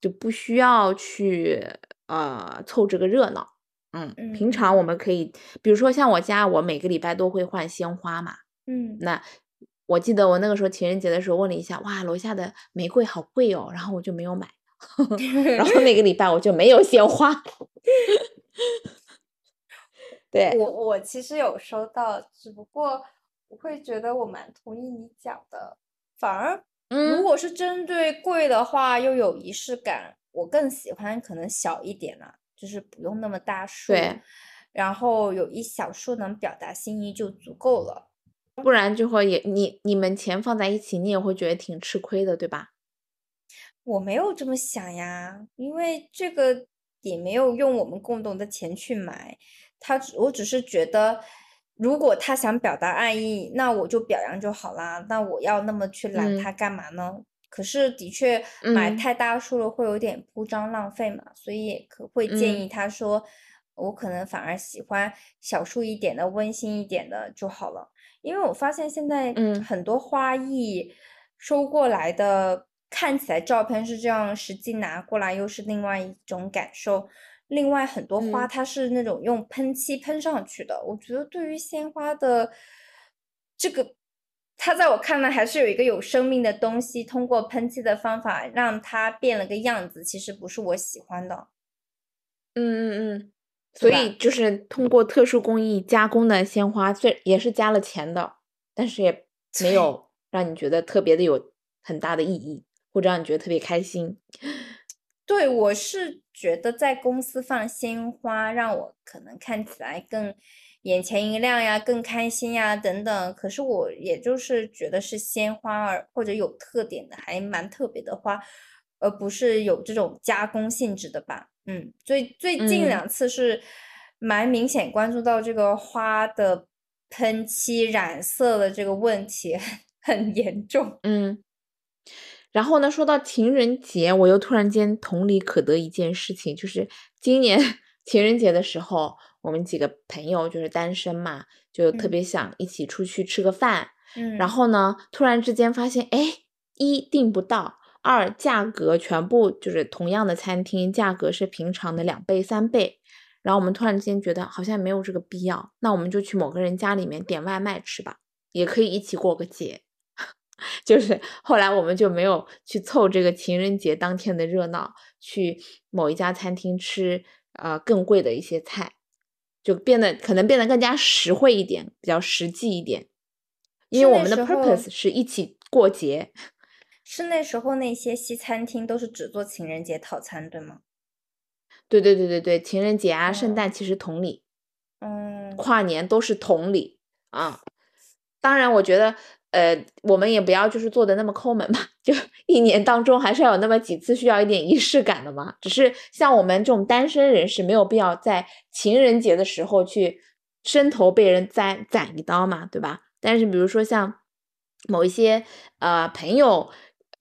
Speaker 1: 就不需要去呃凑这个热闹。嗯，平常我们可以，比如说像我家，我每个礼拜都会换鲜花嘛。
Speaker 2: 嗯，
Speaker 1: 那。我记得我那个时候情人节的时候问了一下，哇，楼下的玫瑰好贵哦，然后我就没有买，然后那个礼拜我就没有鲜花。对
Speaker 2: 我我其实有收到，只不过我会觉得我蛮同意你讲的，反而如果是针对贵的话又有仪式感，我更喜欢可能小一点了，就是不用那么大数，然后有一小束能表达心意就足够了。
Speaker 1: 不然就会也你你们钱放在一起，你也会觉得挺吃亏的，对吧？
Speaker 2: 我没有这么想呀，因为这个也没有用我们共同的钱去买，他我只是觉得，如果他想表达爱意，那我就表扬就好啦。那我要那么去拦他干嘛呢？可是的确买太大数了会有点铺张浪费嘛，所以可会建议他说，我可能反而喜欢小数一点的、温馨一点的就好了。因为我发现现在嗯很多花艺收过来的，看起来照片是这样，实际拿过来又是另外一种感受。另外很多花它是那种用喷漆喷上去的，我觉得对于鲜花的这个，它在我看来还是有一个有生命的东西，通过喷漆的方法让它变了个样子，其实不是我喜欢的。
Speaker 1: 嗯嗯嗯。所以就是通过特殊工艺加工的鲜花，虽也是加了钱的，但是也没有让你觉得特别的有很大的意义，或者让你觉得特别开心。
Speaker 2: 对，我是觉得在公司放鲜花，让我可能看起来更眼前一亮呀，更开心呀等等。可是我也就是觉得是鲜花儿或者有特点的，还蛮特别的花，而不是有这种加工性质的吧。嗯，最最近两次是蛮明显关注到这个花的喷漆染色的这个问题 很严重。
Speaker 1: 嗯，然后呢，说到情人节，我又突然间同理可得一件事情，就是今年 情人节的时候，我们几个朋友就是单身嘛，就特别想一起出去吃个饭。
Speaker 2: 嗯，
Speaker 1: 然后呢，突然之间发现，哎，一订不到。二价格全部就是同样的餐厅，价格是平常的两倍三倍，然后我们突然之间觉得好像没有这个必要，那我们就去某个人家里面点外卖吃吧，也可以一起过个节。就是后来我们就没有去凑这个情人节当天的热闹，去某一家餐厅吃呃更贵的一些菜，就变得可能变得更加实惠一点，比较实际一点，因为我们的 purpose 是一起过节。
Speaker 2: 是那时候那些西餐厅都是只做情人节套餐，对吗？
Speaker 1: 对对对对对，情人节啊、圣诞其实同理，
Speaker 2: 嗯，
Speaker 1: 跨年都是同理啊。当然，我觉得呃，我们也不要就是做的那么抠门嘛，就一年当中还是要有那么几次需要一点仪式感的嘛。只是像我们这种单身人士，没有必要在情人节的时候去伸头被人宰宰一刀嘛，对吧？但是比如说像某一些呃朋友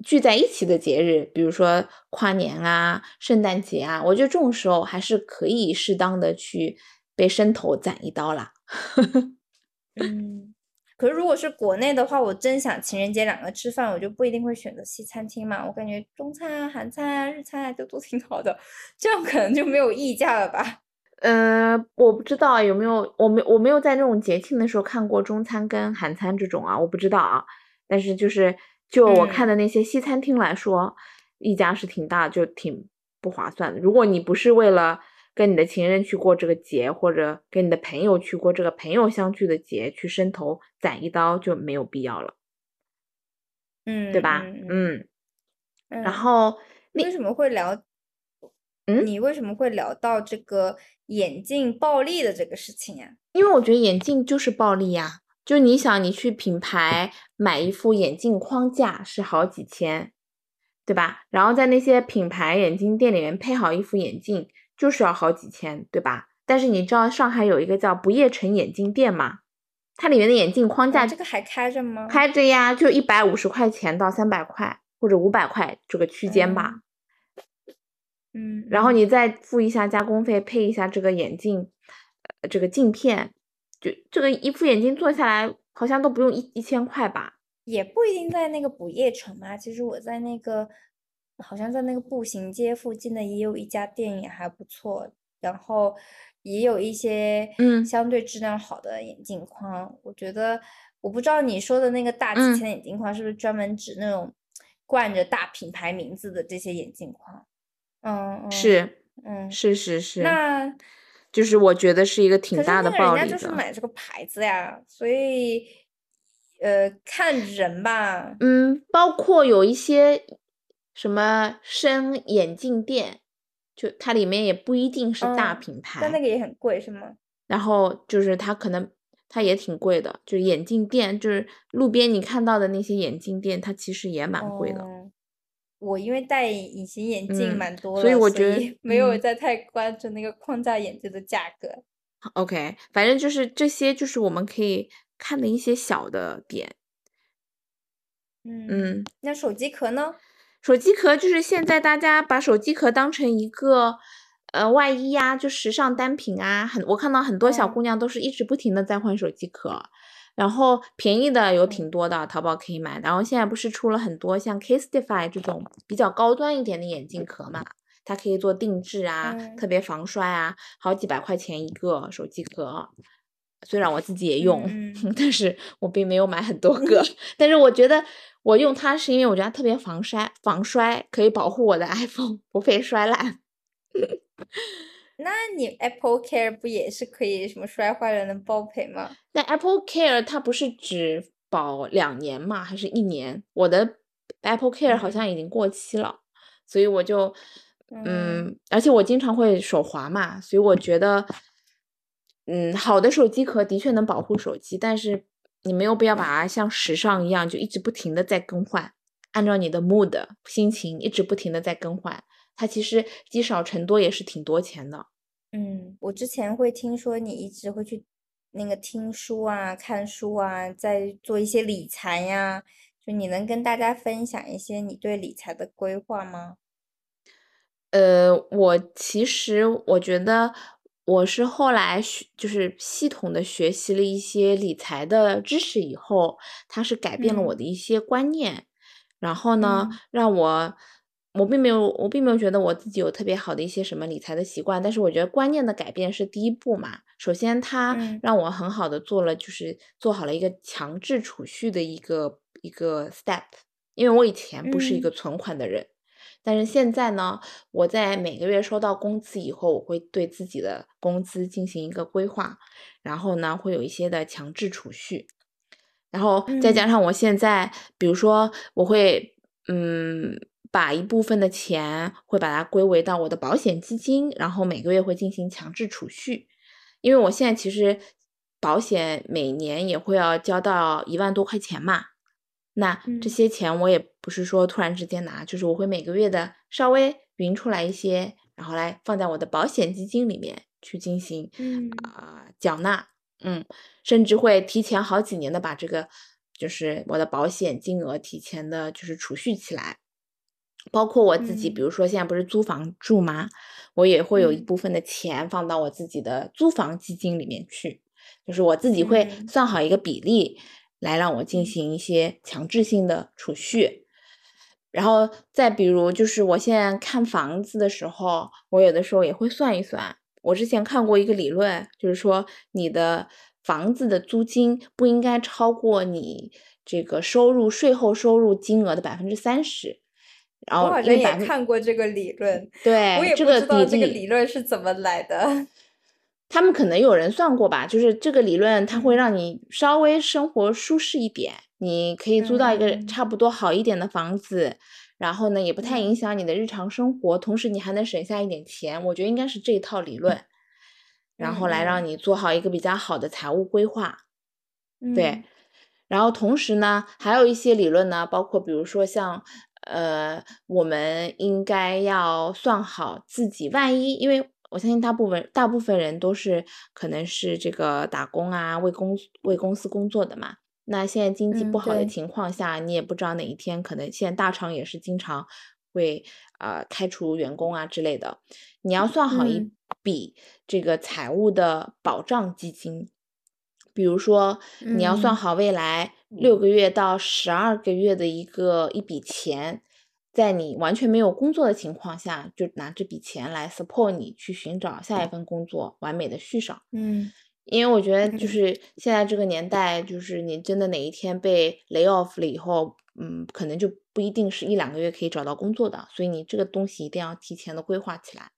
Speaker 1: 聚在一起的节日，比如说跨年啊、圣诞节啊，我觉得这种时候还是可以适当的去被伸头斩一刀啦。
Speaker 2: 嗯。可是如果是国内的话，我真想情人节两个吃饭，我就不一定会选择西餐厅嘛。我感觉中餐啊、韩餐啊、日餐啊都都挺好的，这样可能就没有溢价了吧？
Speaker 1: 呃，我不知道有没有，我没我没有在那种节庆的时候看过中餐跟韩餐这种啊，我不知道啊。但是就是就我看的那些西餐厅来说，溢价是挺大，就挺不划算的。如果你不是为了跟你的情人去过这个节，或者跟你的朋友去过这个朋友相聚的节，去伸头攒一刀就没有必要了，
Speaker 2: 嗯，
Speaker 1: 对吧？
Speaker 2: 嗯，
Speaker 1: 然后你
Speaker 2: 为什么会聊？
Speaker 1: 嗯，
Speaker 2: 你为什么会聊到这个眼镜暴利的这个事情呀？
Speaker 1: 因为我觉得眼镜就是暴利呀，就你想，你去品牌买一副眼镜框架是好几千，对吧？然后在那些品牌眼镜店里面配好一副眼镜。就是要好几千，对吧？但是你知道上海有一个叫不夜城眼镜店吗？它里面的眼镜框架
Speaker 2: 这个还开着吗？
Speaker 1: 开着呀，就一百五十块钱到三百块或者五百块这个区间吧。
Speaker 2: 嗯，
Speaker 1: 然后你再付一下加工费，配一下这个眼镜，呃，这个镜片，就这个一副眼镜做下来好像都不用一一千块吧？
Speaker 2: 也不一定在那个不夜城嘛。其实我在那个。好像在那个步行街附近的也有一家店也还不错，然后也有一些
Speaker 1: 嗯
Speaker 2: 相对质量好的眼镜框。我觉得我不知道你说的那个大几千的眼镜框是不是专门指那种冠着大品牌名字的这些眼镜框？嗯，
Speaker 1: 是，
Speaker 2: 嗯，
Speaker 1: 是是是。
Speaker 2: 那
Speaker 1: 就是我觉得是一个挺大的暴
Speaker 2: 利的。人家就是买这个牌子呀，所以呃看人吧。
Speaker 1: 嗯，包括有一些。什么深眼镜店，就它里面也不一定是大品牌，
Speaker 2: 但那个也很贵，是吗？
Speaker 1: 然后就是它可能它也挺贵的，就是眼镜店，就是路边你看到的那些眼镜店，它其实也蛮贵的。
Speaker 2: 我因为戴隐形眼镜蛮多，
Speaker 1: 所以我觉得
Speaker 2: 没有在太关注那个框架眼镜的价格。
Speaker 1: OK，反正就是这些，就是我们可以看的一些小的点。
Speaker 2: 嗯，那手机壳呢？
Speaker 1: 手机壳就是现在大家把手机壳当成一个呃外衣呀，就时尚单品啊。很我看到很多小姑娘都是一直不停的在换手机壳，然后便宜的有挺多的，淘宝可以买。然后现在不是出了很多像 Casetify 这种比较高端一点的眼镜壳嘛，它可以做定制啊，特别防摔啊，好几百块钱一个手机壳。虽然我自己也用，但是我并没有买很多 个。但是我觉得我用它是因为我觉得它特别防摔，防摔可以保护我的 iPhone 不被摔烂。
Speaker 2: 那你 Apple Care 不也是可以什么摔坏了能包赔吗？
Speaker 1: 那 Apple Care 它不是只保两年嘛？还是一年？我的 Apple Care 好像已经过期了，所以我就嗯，而且我经常会手滑嘛，所以我觉得。嗯，好的手机壳的确能保护手机，但是你没有必要把它像时尚一样，就一直不停的在更换，按照你的 mood 心情一直不停的在更换，它其实积少成多也是挺多钱的。
Speaker 2: 嗯，我之前会听说你一直会去那个听书啊、看书啊，在做一些理财呀，就你能跟大家分享一些你对理财的规划吗？
Speaker 1: 呃，我其实我觉得。我是后来学，就是系统的学习了一些理财的知识以后，它是改变了我的一些观念，然后呢，让我，我并没有，我并没有觉得我自己有特别好的一些什么理财的习惯，但是我觉得观念的改变是第一步嘛。首先，它让我很好的做了，就是做好了一个强制储蓄的一个一个 step，因为我以前不是一个存款的人。但是现在呢，我在每个月收到工资以后，我会对自己的工资进行一个规划，然后呢，会有一些的强制储蓄，然后再加上我现在，比如说我会，嗯，把一部分的钱会把它归为到我的保险基金，然后每个月会进行强制储蓄，因为我现在其实保险每年也会要交到一万多块钱嘛。那这些钱我也不是说突然之间拿，就是我会每个月的稍微匀出来一些，然后来放在我的保险基金里面去进行啊缴纳，嗯，甚至会提前好几年的把这个就是我的保险金额提前的就是储蓄起来，包括我自己，比如说现在不是租房住吗？我也会有一部分的钱放到我自己的租房基金里面去，就是我自己会算好一个比例。来让我进行一些强制性的储蓄，然后再比如，就是我现在看房子的时候，我有的时候也会算一算。我之前看过一个理论，就是说你的房子的租金不应该超过你这个收入税后收入金额的百分之三十。然后我
Speaker 2: 好像也看过这个理论，
Speaker 1: 对，
Speaker 2: 我也不知道这个理论是怎么来的。
Speaker 1: 他们可能有人算过吧，就是这个理论，它会让你稍微生活舒适一点，你可以租到一个差不多好一点的房子，然后呢，也不太影响你的日常生活，同时你还能省下一点钱。我觉得应该是这一套理论，然后来让你做好一个比较好的财务规划。对，然后同时呢，还有一些理论呢，包括比如说像，呃，我们应该要算好自己万一，因为。我相信大部分大部分人都是可能是这个打工啊，为公为公司工作的嘛。那现在经济不好的情况下，你也不知道哪一天可能现在大厂也是经常会呃开除员工啊之类的。你要算好一笔这个财务的保障基金，比如说你要算好未来六个月到十二个月的一个一笔钱。在你完全没有工作的情况下，就拿这笔钱来 support 你去寻找下一份工作，完美的续上。
Speaker 2: 嗯，
Speaker 1: 因为我觉得就是现在这个年代，就是你真的哪一天被 lay off 了以后，嗯，可能就不一定是一两个月可以找到工作的，所以你这个东西一定要提前的规划起来，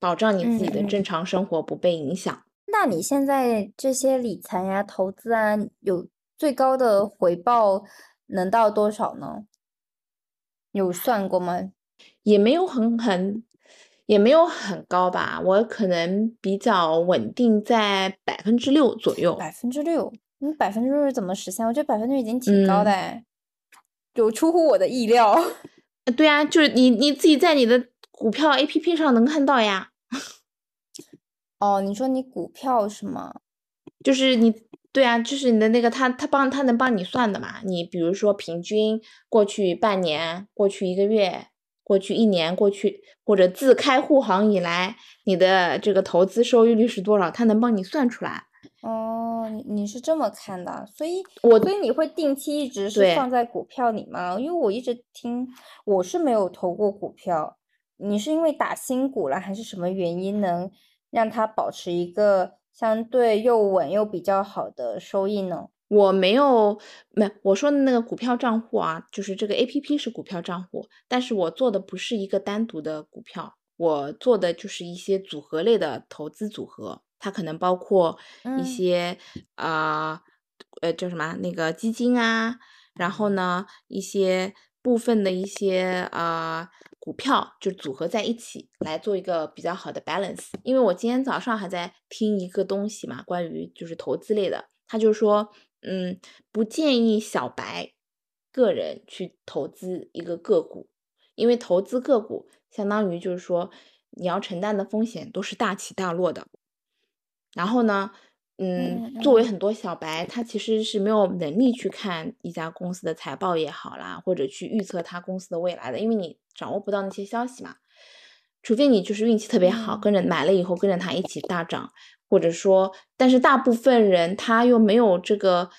Speaker 1: 保障你自己的正常生活不被影响。
Speaker 2: 那你现在这些理财呀、投资啊，有最高的回报能到多少呢？有算过吗？
Speaker 1: 也没有很很，也没有很高吧。我可能比较稳定在百分之六左右。
Speaker 2: 百分之六？你百分之六是怎么实现？我觉得百分之六已经挺高的哎，有出乎我的意料。
Speaker 1: 对啊，就是你你自己在你的股票 A P P 上能看到呀。
Speaker 2: 哦，你说你股票是吗？
Speaker 1: 就是你。对啊，就是你的那个，他他帮他能帮你算的嘛。你比如说，平均过去半年、过去一个月、过去一年、过去或者自开户行以来，你的这个投资收益率是多少？他能帮你算出来。
Speaker 2: 哦，你是这么看的，所以我所以你会定期一直是放在股票里吗？因为我一直听我是没有投过股票，你是因为打新股了，还是什么原因能让它保持一个？相对又稳又比较好的收益呢？
Speaker 1: 我没有，没我说的那个股票账户啊，就是这个 A P P 是股票账户，但是我做的不是一个单独的股票，我做的就是一些组合类的投资组合，它可能包括一些啊，呃，叫什么那个基金啊，然后呢一些部分的一些啊。股票就组合在一起来做一个比较好的 balance，因为我今天早上还在听一个东西嘛，关于就是投资类的，他就说，嗯，不建议小白个人去投资一个个股，因为投资个股相当于就是说你要承担的风险都是大起大落的，然后呢。嗯，作为很多小白，他其实是没有能力去看一家公司的财报也好啦，或者去预测他公司的未来的，因为你掌握不到那些消息嘛。除非你就是运气特别好，跟着买了以后跟着他一起大涨，或者说，但是大部分人他又没有这个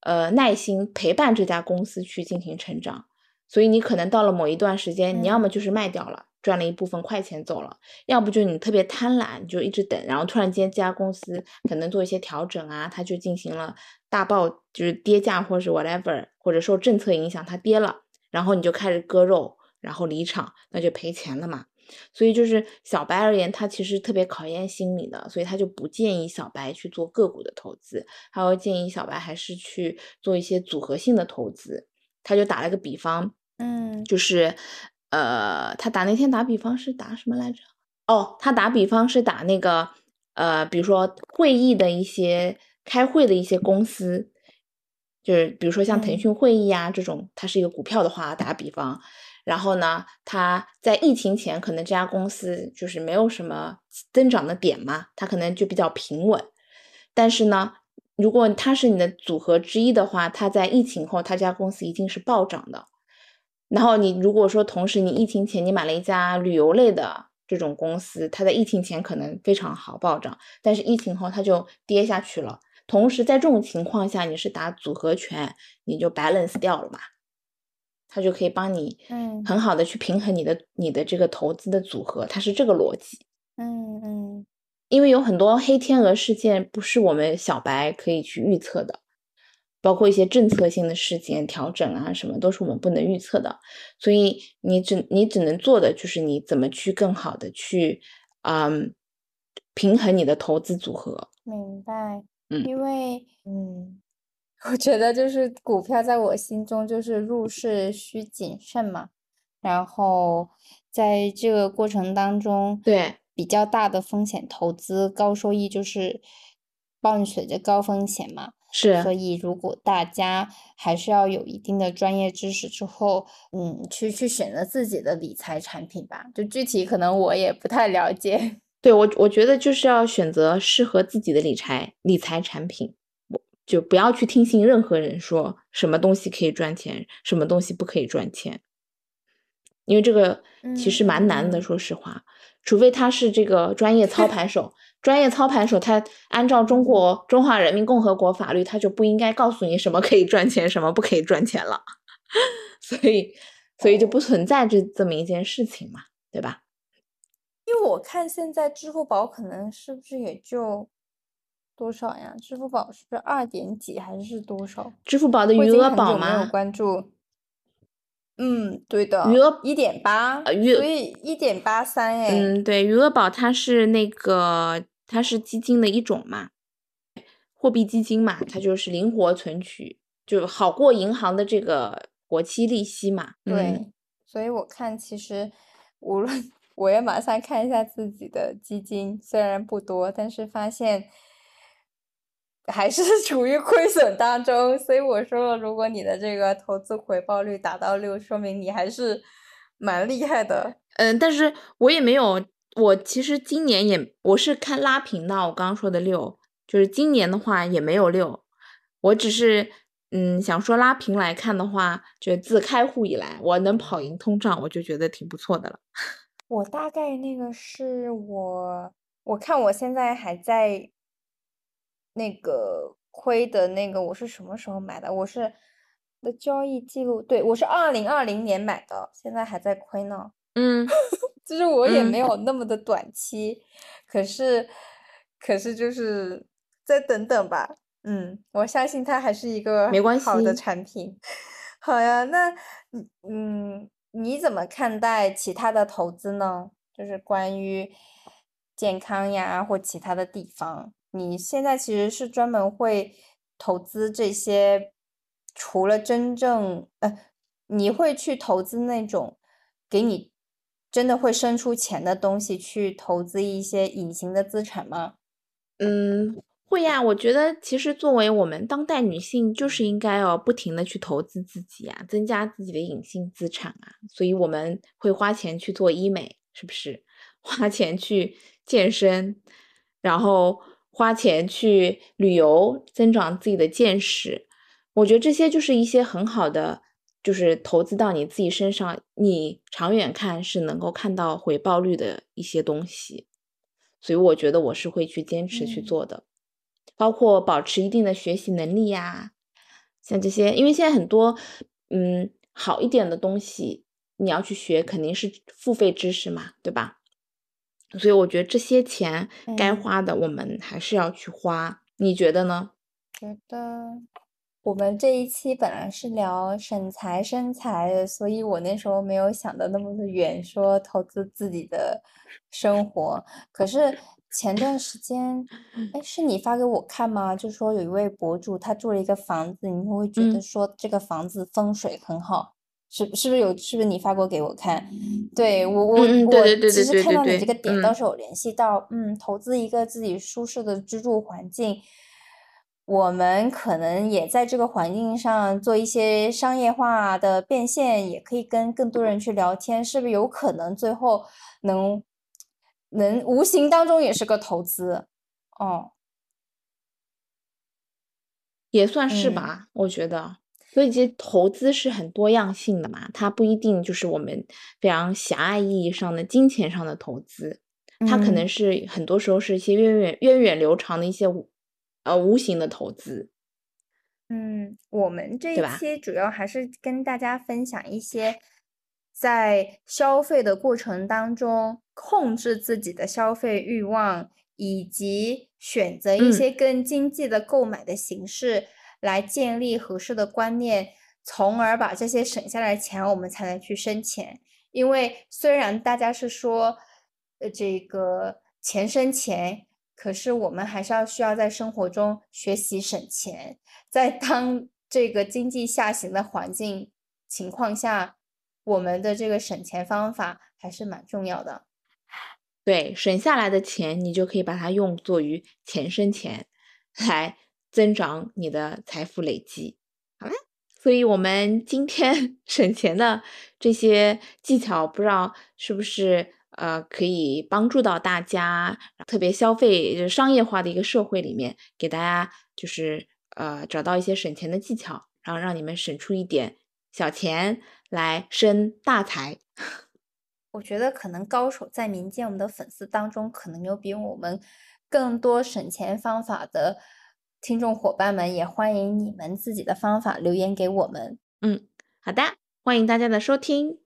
Speaker 1: 呃耐心陪伴这家公司去进行成长，所以你可能到了某一段时间，你要么就是卖掉了。赚了一部分快钱走了，要不就你特别贪婪，就一直等，然后突然间这家公司可能做一些调整啊，它就进行了大爆，就是跌价或者是 whatever，或者受政策影响它跌了，然后你就开始割肉，然后离场，那就赔钱了嘛。所以就是小白而言，他其实特别考验心理的，所以他就不建议小白去做个股的投资，他会建议小白还是去做一些组合性的投资。他就打了个比方，
Speaker 2: 嗯，
Speaker 1: 就是。呃，他打那天打比方是打什么来着？哦，他打比方是打那个呃，比如说会议的一些开会的一些公司，就是比如说像腾
Speaker 2: 嗯
Speaker 1: 讯会议啊这种，它是一个股票的话，打比方，然后呢，它在疫情前可能这家公司就是没有什么增长的点嘛，它可能就比较平稳。但是呢，如果它是你的组合之一的话，它在疫情后，它这家公司一定是暴涨的。然后你如果说同时你疫情前你买了一家旅游类的这种公司，它在疫情前可能非常好暴涨，但是疫情后它就跌下去了。同时在这种情况下，你是打组合拳，你就 balance 掉了嘛，它就可以帮你
Speaker 2: 嗯
Speaker 1: 很好的去平衡你的你的这个投资的组合，它是这个逻辑。
Speaker 2: 嗯嗯
Speaker 1: 因为有很多黑天鹅事件不是我们小白可以去预测的，包括一些政策性的事件调整啊，什么都是我们不能预测的。所以你只你只能做的就是你怎么去更好的去，嗯，平衡你的投资组合。
Speaker 2: 明白。
Speaker 1: 嗯
Speaker 2: 因为嗯，我觉得就是股票在我心中就是入市需谨慎嘛，然后在这个过程当中，
Speaker 1: 对，
Speaker 2: 比较大的风险投资高收益就是伴随着高风险嘛。所，以，如果大家还是要有一定的专业知识之后，嗯，去去选择自己的理财产品吧。就具体可能我也不太了解。
Speaker 1: 对我我觉得就是要选择适合自己的理财理财产品，我就不要去听信任何人说什么东西可以赚钱，什么东西不可以赚钱。因为这个其实蛮难的，
Speaker 2: 嗯
Speaker 1: 说实话，除非他是这个专业操盘手，专业操盘手他按照中国中华人民共和国法律，他就不应该告诉你什么可以赚钱，什么不可以赚钱了，所以所以就不存在这这么一件事情嘛，对吧？
Speaker 2: 因为我看现在支付宝可能是不是也就多少呀？支付宝是不是二点几还是多少？
Speaker 1: 支付宝的余额宝
Speaker 2: 久没有
Speaker 1: 吗？
Speaker 2: 关注。嗯，对的，
Speaker 1: 余额
Speaker 2: 一点八，所以一点八三哎。
Speaker 1: 嗯，对，余额宝它是那个它是基金的一种嘛，货币基金嘛，它就是灵活存取，就好过银行的这个活期利息嘛。嗯，
Speaker 2: 对，所以我看其实无论我也马上看一下自己的基金，虽然不多，但是发现还是 处于亏损当中。所以我说了，如果你的这个投资回报率达到六，说明你还是蛮厉害的。
Speaker 1: 嗯，但是我也没有，我其实今年也我是看拉平的，我刚刚说的六，就是今年的话也没有六，我只是嗯想说拉平来看的话，就自开户以来我能跑赢通胀，我就觉得挺不错的了。
Speaker 2: 我大概那个是我，我看我现在还在那个亏的那个，我是什么时候买的？我是的交易记录，对，我是二零二零年买的，现在还在亏呢。
Speaker 1: 嗯，
Speaker 2: 就是我也
Speaker 1: 嗯
Speaker 2: 没有那么的短期，可是，可是就是再等等吧。嗯，我相信它还是一个
Speaker 1: 没关
Speaker 2: 好的产品。好呀，那嗯嗯，你怎么看待其他的投资呢？就是关于健康呀或其他的地方，你现在其实是专门会投资这些，除了真正呃，你会去投资那种给你真的会生出钱的东西，去投资一些隐形的资产吗？
Speaker 1: 嗯，会呀，我觉得其实作为我们当代女性，就是应该要不停的去投资自己啊，增加自己的隐性资产啊，所以我们会花钱去做医美，是不是？花钱去健身，然后花钱去旅游，增长自己的见识。我觉得这些就是一些很好的，就是投资到你自己身上，你长远看是能够看到回报率的一些东西。所以我觉得我是会去坚持去
Speaker 2: 嗯
Speaker 1: 做的，包括保持一定的学习能力呀，像这些，因为现在很多嗯好一点的东西，你要去学肯定是付费知识嘛，对吧？所以我觉得这些钱该
Speaker 2: 嗯
Speaker 1: 花的，我们还是要去花。你觉得呢？
Speaker 2: 觉得我们这一期本来是聊省财生财的，所以我那时候没有想的那么的远，说投资自己的生活。可是前段时间，哎，是你发给我看吗？就说有一位博主他住了一个房子，你会觉得
Speaker 1: 嗯
Speaker 2: 说这个房子风水很好，是是不是有？是不是你发过给我看？对我我我其实看到你这个点，倒
Speaker 1: 嗯
Speaker 2: 是有联系到，嗯，投资一个自己舒适的居住环境。我们可能也在这个环境上做一些商业化的变现，也可以跟更多人去聊天，是不是有可能最后能能无形当中也是个投资？哦，
Speaker 1: 也算是
Speaker 2: 嗯
Speaker 1: 吧，我觉得。所以其实投资是很多样性的嘛，它不一定就是我们非常狭隘意义上的金钱上的投资，它可能
Speaker 2: 嗯
Speaker 1: 是很多时候是一些源远源远流长的一些无呃无形的投资，
Speaker 2: 嗯，我们这？一期主要还是跟大家分享一些在消费的过程当中控制自己的消费欲望，以及选择一
Speaker 1: 嗯
Speaker 2: 些更经济的购买的形式，来建立合适的观念，从而把这些省下来的钱，我们才能去生钱。因为虽然大家是说，呃，这个钱生钱，可是我们还是要需要在生活中学习省钱。在当这个经济下行的环境情况下，我们的这个省钱方法还是蛮重要的。
Speaker 1: 对，省下来的钱，你就可以把它用作于钱生钱，来增长你的财富累积。好啦，所以我们今天 省钱的这些技巧，不知道是不是呃可以帮助到大家，特别消费就是商业化的一个社会里面，给大家就是呃找到一些省钱的技巧，然后让你们省出一点小钱来生大财。
Speaker 2: 我觉得可能高手在民间，我们的粉丝当中可能有比我们更多省钱方法的听众伙伴们，也欢迎你们自己的方法留言给我们。
Speaker 1: 嗯，好的，欢迎大家的收听，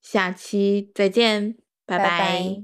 Speaker 1: 下期再见，
Speaker 2: 拜拜。